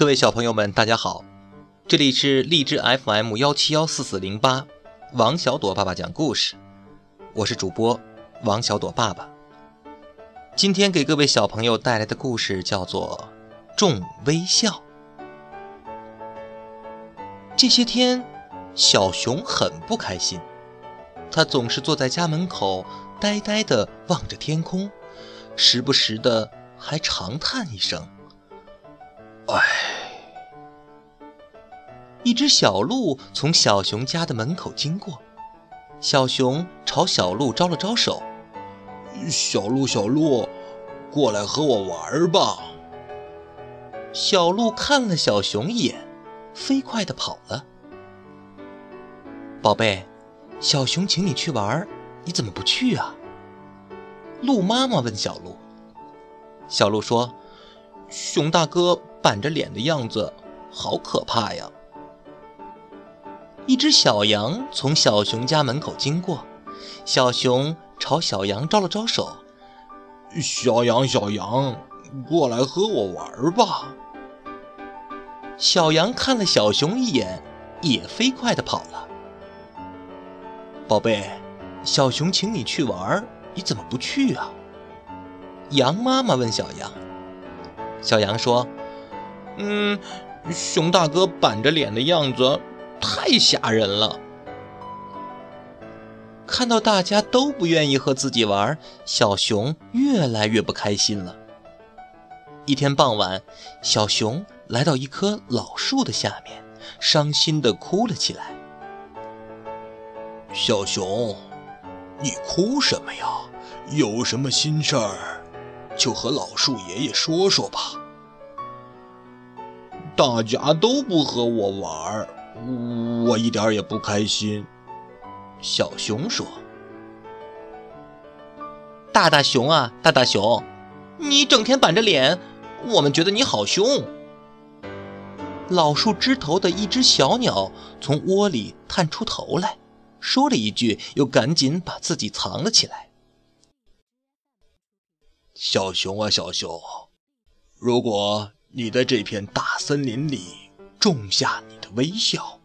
各位小朋友们，大家好，这里是荔枝 FM 幺七幺四四零八，王小朵爸爸讲故事，我是主播王小朵爸爸。今天给各位小朋友带来的故事叫做《众微笑》。这些天，小熊很不开心，他总是坐在家门口，呆呆地望着天空，时不时的还长叹一声：“唉。”一只小鹿从小熊家的门口经过，小熊朝小鹿招了招手：“小鹿，小鹿，过来和我玩吧。”小鹿看了小熊一眼，飞快地跑了。宝贝，小熊请你去玩，你怎么不去啊？鹿妈妈问小鹿。小鹿说：“熊大哥板着脸的样子，好可怕呀。”一只小羊从小熊家门口经过，小熊朝小羊招了招手：“小羊，小羊，过来和我玩吧。”小羊看了小熊一眼，也飞快地跑了。宝贝，小熊请你去玩，你怎么不去啊？羊妈妈问小羊。小羊说：“嗯，熊大哥板着脸的样子。”太吓人了！看到大家都不愿意和自己玩，小熊越来越不开心了。一天傍晚，小熊来到一棵老树的下面，伤心地哭了起来。小熊，你哭什么呀？有什么心事儿，就和老树爷爷说说吧。大家都不和我玩。我一点也不开心，小熊说：“大大熊啊，大大熊，你整天板着脸，我们觉得你好凶。”老树枝头的一只小鸟从窝里探出头来，说了一句，又赶紧把自己藏了起来。小熊啊，小熊，如果你在这片大森林里种下你。微笑，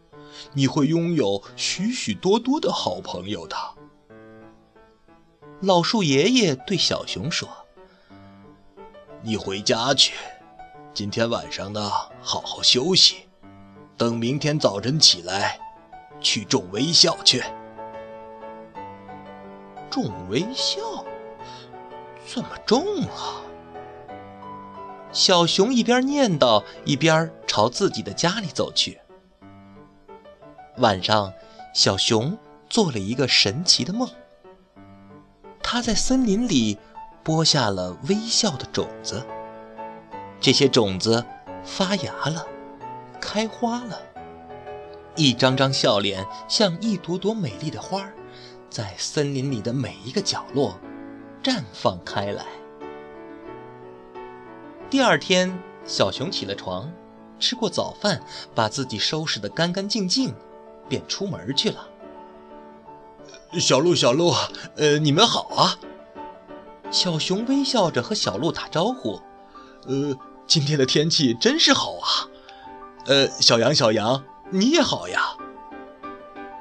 你会拥有许许多多的好朋友的。老树爷爷对小熊说：“你回家去，今天晚上呢，好好休息，等明天早晨起来，去种微笑去。种微笑，怎么种啊？”小熊一边念叨，一边朝自己的家里走去。晚上，小熊做了一个神奇的梦。他在森林里播下了微笑的种子，这些种子发芽了，开花了，一张张笑脸像一朵朵美丽的花，在森林里的每一个角落绽放开来。第二天，小熊起了床，吃过早饭，把自己收拾得干干净净。便出门去了。小鹿，小鹿，呃，你们好啊！小熊微笑着和小鹿打招呼。呃，今天的天气真是好啊。呃，小羊，小羊，你也好呀。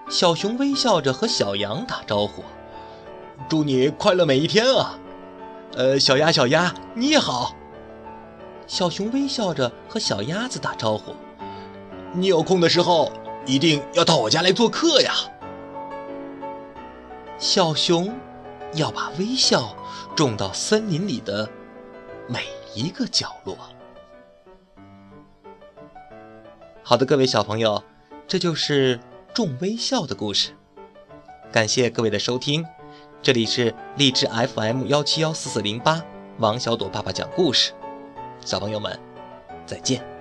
小熊微笑着和小羊打招呼。祝你快乐每一天啊！呃，小鸭，小鸭，你也好。小熊微笑着和小鸭子打招呼。你有空的时候。一定要到我家来做客呀！小熊要把微笑种到森林里的每一个角落。好的，各位小朋友，这就是种微笑的故事。感谢各位的收听，这里是荔枝 FM 幺七幺四四零八，王小朵爸爸讲故事。小朋友们，再见。